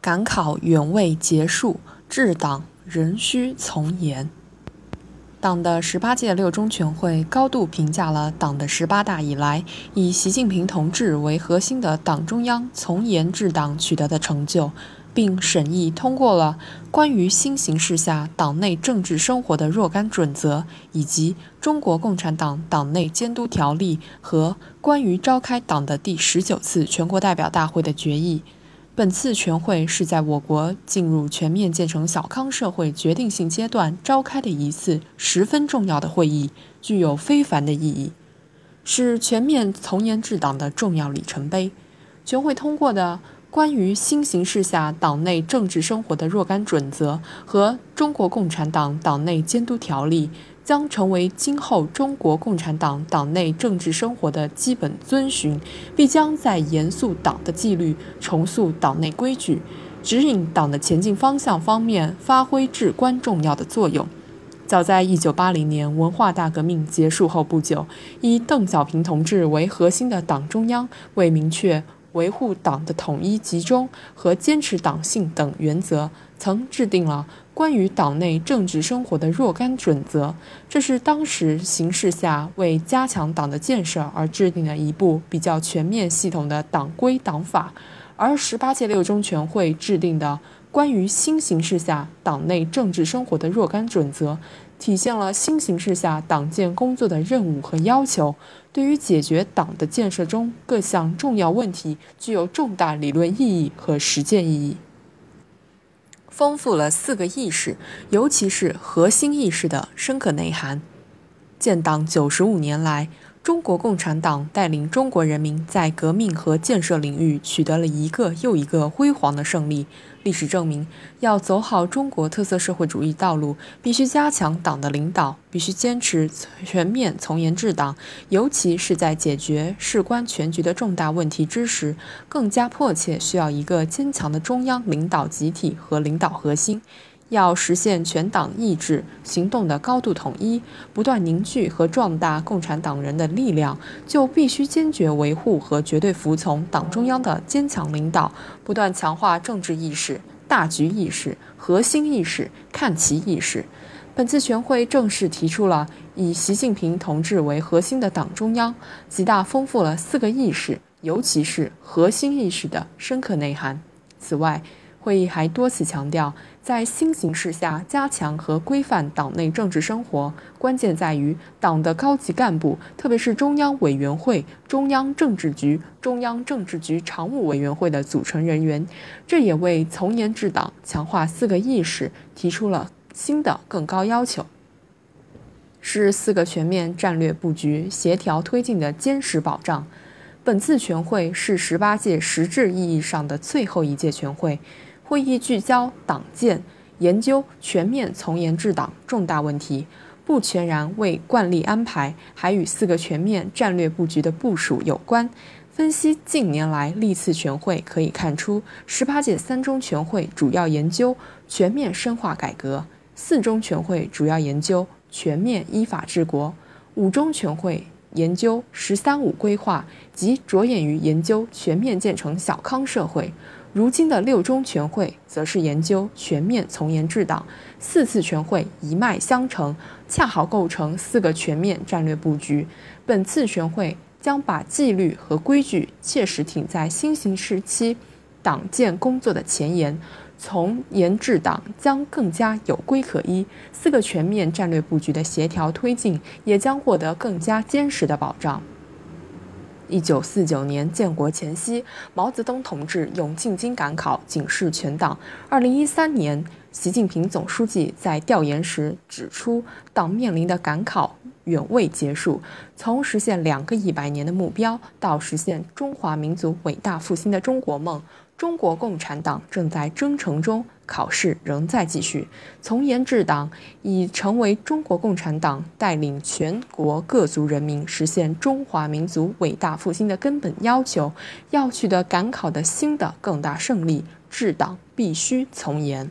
赶考远未结束，治党仍需从严。党的十八届六中全会高度评价了党的十八大以来，以习近平同志为核心的党中央从严治党取得的成就，并审议通过了关于新形势下党内政治生活的若干准则，以及中国共产党党内监督条例和关于召开党的第十九次全国代表大会的决议。本次全会是在我国进入全面建成小康社会决定性阶段召开的一次十分重要的会议，具有非凡的意义，是全面从严治党的重要里程碑。全会通过的关于新形势下党内政治生活的若干准则和中国共产党党内监督条例。将成为今后中国共产党党内政治生活的基本遵循，必将在严肃党的纪律、重塑党内规矩、指引党的前进方向方面发挥至关重要的作用。早在1980年文化大革命结束后不久，以邓小平同志为核心的党中央，为明确维护党的统一集中和坚持党性等原则，曾制定了。关于党内政治生活的若干准则，这是当时形势下为加强党的建设而制定的一部比较全面系统的党规党法。而十八届六中全会制定的关于新形势下党内政治生活的若干准则，体现了新形势下党建工作的任务和要求，对于解决党的建设中各项重要问题，具有重大理论意义和实践意义。丰富了四个意识，尤其是核心意识的深刻内涵。建党九十五年来。中国共产党带领中国人民在革命和建设领域取得了一个又一个辉煌的胜利。历史证明，要走好中国特色社会主义道路，必须加强党的领导，必须坚持全面从严治党。尤其是在解决事关全局的重大问题之时，更加迫切需要一个坚强的中央领导集体和领导核心。要实现全党意志行动的高度统一，不断凝聚和壮大共产党人的力量，就必须坚决维护和绝对服从党中央的坚强领导，不断强化政治意识、大局意识、核心意识、看齐意识。本次全会正式提出了以习近平同志为核心的党中央，极大丰富了四个意识，尤其是核心意识的深刻内涵。此外，会议还多次强调，在新形势下加强和规范党内政治生活，关键在于党的高级干部，特别是中央委员会、中央政治局、中央政治局常务委员会的组成人员。这也为从严治党、强化四个意识提出了新的更高要求，是四个全面战略布局协调推进的坚实保障。本次全会是十八届实质意义上的最后一届全会。会议聚焦党建，研究全面从严治党重大问题，不全然为惯例安排，还与四个全面战略布局的部署有关。分析近年来历次全会，可以看出，十八届三中全会主要研究全面深化改革，四中全会主要研究全面依法治国，五中全会研究“十三五”规划及着眼于研究全面建成小康社会。如今的六中全会则是研究全面从严治党，四次全会一脉相承，恰好构成四个全面战略布局。本次全会将把纪律和规矩切实挺在新形势期党建工作的前沿，从严治党将更加有规可依，四个全面战略布局的协调推进也将获得更加坚实的保障。一九四九年建国前夕，毛泽东同志用进京赶考警示全党。二零一三年，习近平总书记在调研时指出，党面临的赶考远未结束。从实现两个一百年的目标，到实现中华民族伟大复兴的中国梦。中国共产党正在征程中，考试仍在继续。从严治党已成为中国共产党带领全国各族人民实现中华民族伟大复兴的根本要求。要取得赶考的新的更大胜利，治党必须从严。